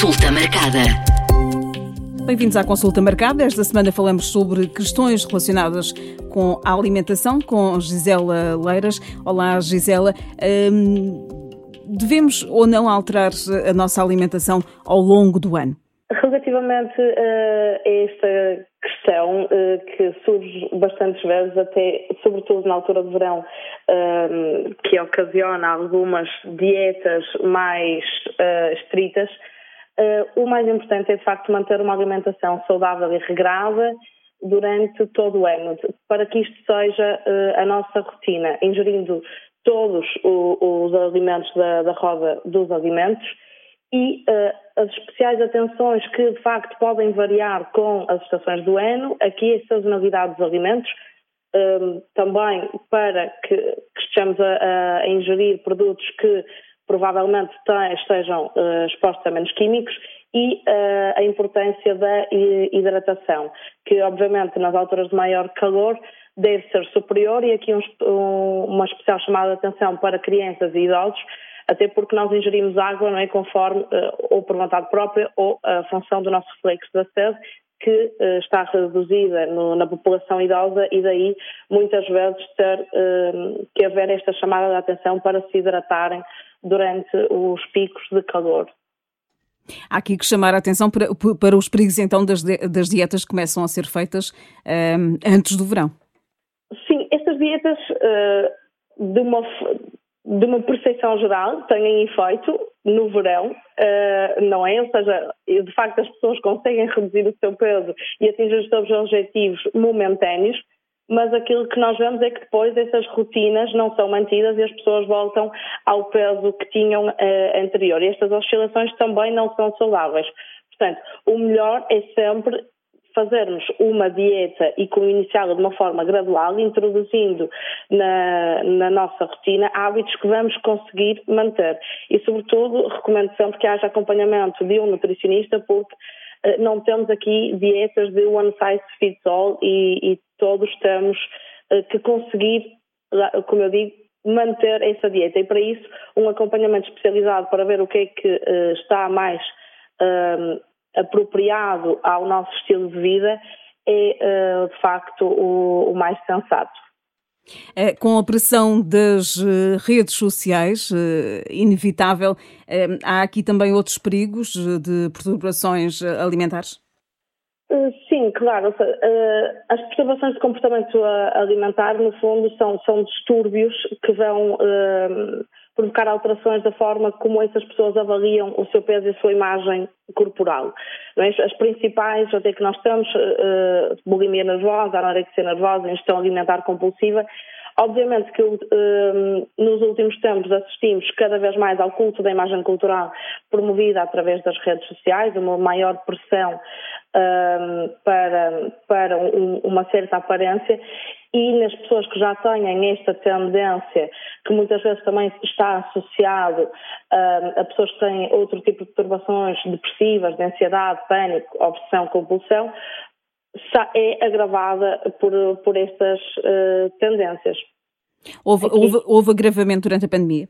Consulta marcada. Bem-vindos à consulta marcada. Esta semana falamos sobre questões relacionadas com a alimentação com Gisela Leiras. Olá, Gisela. Hum, devemos ou não alterar a nossa alimentação ao longo do ano? Relativamente uh, a esta questão uh, que surge bastantes vezes, até sobretudo na altura de verão, uh, que ocasiona algumas dietas mais estritas, o mais importante é de facto manter uma alimentação saudável e regrada durante todo o ano, para que isto seja a nossa rotina, ingerindo todos os alimentos da, da roda dos alimentos e uh, as especiais atenções que de facto podem variar com as estações do ano, aqui a sazonalidade dos alimentos, um, também para que, que estejamos a, a, ingerir produtos que provavelmente estejam uh, expostos a menos químicos e uh, a importância da hidratação, que obviamente nas alturas de maior calor deve ser superior. E aqui um, um, uma especial chamada de atenção para crianças e idosos, até porque nós ingerimos água, não é, conforme, ou por vontade própria, ou a função do nosso reflexo da sede, que uh, está reduzida no, na população idosa e daí muitas vezes ter uh, que haver esta chamada de atenção para se hidratarem durante os picos de calor. Há aqui que chamar a atenção para, para os perigos então das, das dietas que começam a ser feitas um, antes do verão. Sim, estas dietas uh, de uma de uma percepção geral, têm efeito no verão, uh, não é? Ou seja, de facto as pessoas conseguem reduzir o seu peso e atingir os seus objetivos momentâneos, mas aquilo que nós vemos é que depois essas rotinas não são mantidas e as pessoas voltam ao peso que tinham uh, anterior. E estas oscilações também não são saudáveis. Portanto, o melhor é sempre fazermos uma dieta e com iniciá-la de uma forma gradual, introduzindo na, na, nossa rotina hábitos que vamos conseguir manter. E, sobretudo, recomendo sempre que haja acompanhamento de um nutricionista, porque eh, não temos aqui dietas de one size fits all e, e todos temos eh, que conseguir, como eu digo, manter essa dieta. E, para isso, um acompanhamento especializado para ver o que é que eh, está mais apropriado ao nosso estilo de vida é, eh, de facto, o, o mais sensato. É, com a pressão das eh, redes sociais, inevitável, há aqui também outros perigos de perturbações alimentares? Sim, claro. As perturbações de comportamento alimentar, no fundo, são, são distúrbios que vão provocar alterações da forma como essas pessoas avaliam o seu peso e a sua imagem corporal. É? As principais, até que nós temos, uh, bulimia nervosa, anorexia nervosa, ingestão alimentar compulsiva, Obviamente que uh, nos últimos tempos assistimos cada vez mais ao culto da imagem cultural promovida através das redes sociais, uma maior pressão uh, para, para um, uma certa aparência e nas pessoas que já têm esta tendência, que muitas vezes também está associado uh, a pessoas que têm outro tipo de perturbações depressivas, de ansiedade, pânico, obsessão, compulsão, é agravada por, por estas uh, tendências. Houve, houve, houve agravamento durante a pandemia?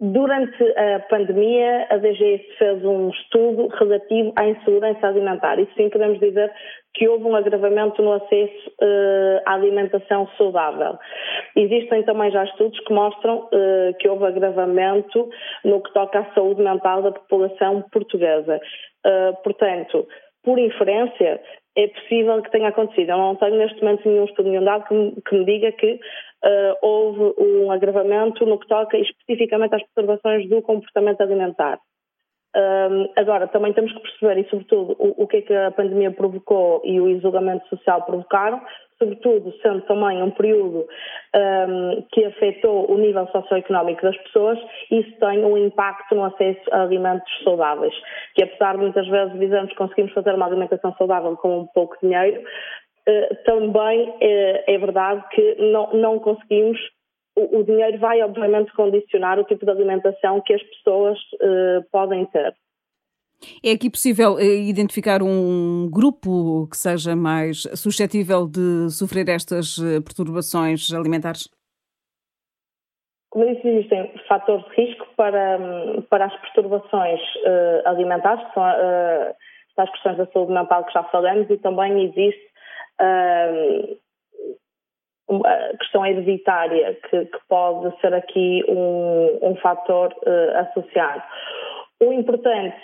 Durante a pandemia, a DGS fez um estudo relativo à insegurança alimentar e sim podemos dizer que houve um agravamento no acesso uh, à alimentação saudável. Existem também já estudos que mostram uh, que houve agravamento no que toca à saúde mental da população portuguesa. Uh, portanto, por inferência, é possível que tenha acontecido. Eu não tenho neste momento nenhum estudo, nenhum dado que me, que me diga que uh, houve um agravamento no que toca especificamente às perturbações do comportamento alimentar. Um, agora, também temos que perceber, e sobretudo, o, o, que é que a pandemia provocou e o isolamento social provocaram, sobretudo sendo também um período um, que afetou o nível socioeconómico das pessoas, isso tem um impacto no acesso a alimentos saudáveis, que apesar de muitas vezes dizermos que conseguimos fazer uma alimentação saudável com um pouco dinheiro, uh, também uh, é verdade que não, não conseguimos o, dinheiro vai obviamente condicionar o tipo de alimentação que as pessoas uh, podem ter. É aqui possível eh, identificar um grupo que seja mais suscetível de sofrer estas eh, perturbações alimentares? como disse, existem fatores de risco para, para as perturbações uh, alimentares, que são uh, as questões da saúde mental que já falamos, e também existe uh, a questão hereditária, que, que, pode ser aqui um, um fator associado. O importante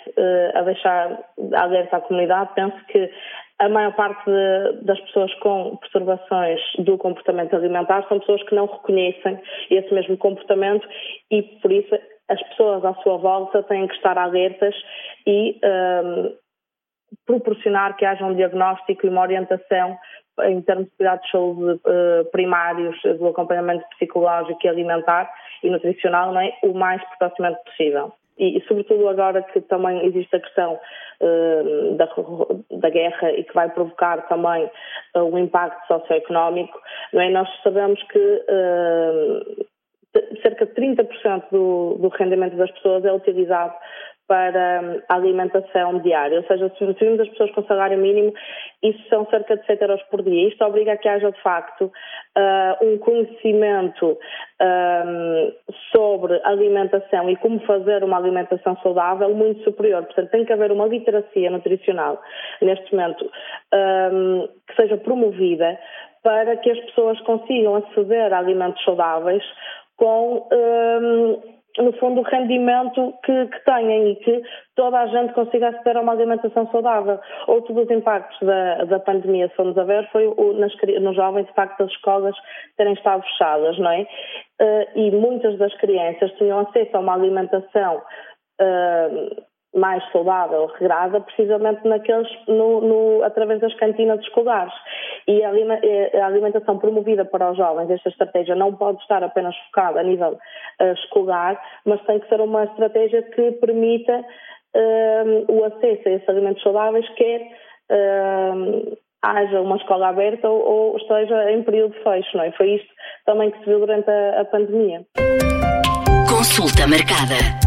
a deixar alerta à comunidade, penso que a maior parte de, das pessoas com perturbações do comportamento alimentar são pessoas que não reconhecem esse mesmo comportamento e, por isso, as pessoas à sua volta têm que estar alertas e um, proporcionar que haja um diagnóstico e uma orientação em termos de cuidados de saúde uh, primários, do acompanhamento psicológico e alimentar e nutricional, é? o mais proximamente possível e, sobretudo agora que também existe a questão uh, da, da, guerra e que vai provocar também uh, um impacto socioeconómico, não é? nós sabemos que uh, cerca de 30% do, do rendimento das pessoas é utilizado para hum, a alimentação diária, ou seja, se vimos as pessoas com salário mínimo, isso são cerca de 7 euros por dia. Isto obriga a que haja, de facto, uh, um conhecimento um, sobre alimentação e como fazer uma alimentação saudável muito superior. Portanto, tem que haver uma literacia nutricional, neste momento, um, que seja promovida para que as pessoas consigam aceder a alimentos saudáveis com um, no fundo, o rendimento que, que têm e que toda a gente consiga aceder a uma alimentação saudável. Outro dos impactos da, da pandemia, se formos a ver, foi o, nas, nos jovens, de facto, as escolas terem estado fechadas, não é? Uh, e muitas das crianças tinham acesso a uma alimentação uh, mais saudável, regrada, precisamente naqueles, no, no, através das cantinas escolares. E a alimentação promovida para os jovens, esta estratégia não pode estar apenas focada a nível uh, escolar, mas tem que ser uma estratégia que permita uh, o acesso a esses alimentos saudáveis, quer uh, haja uma escola aberta ou, ou, esteja em período de fecho. Não é? Foi isto também que se viu durante a, a pandemia. Consulta marcada.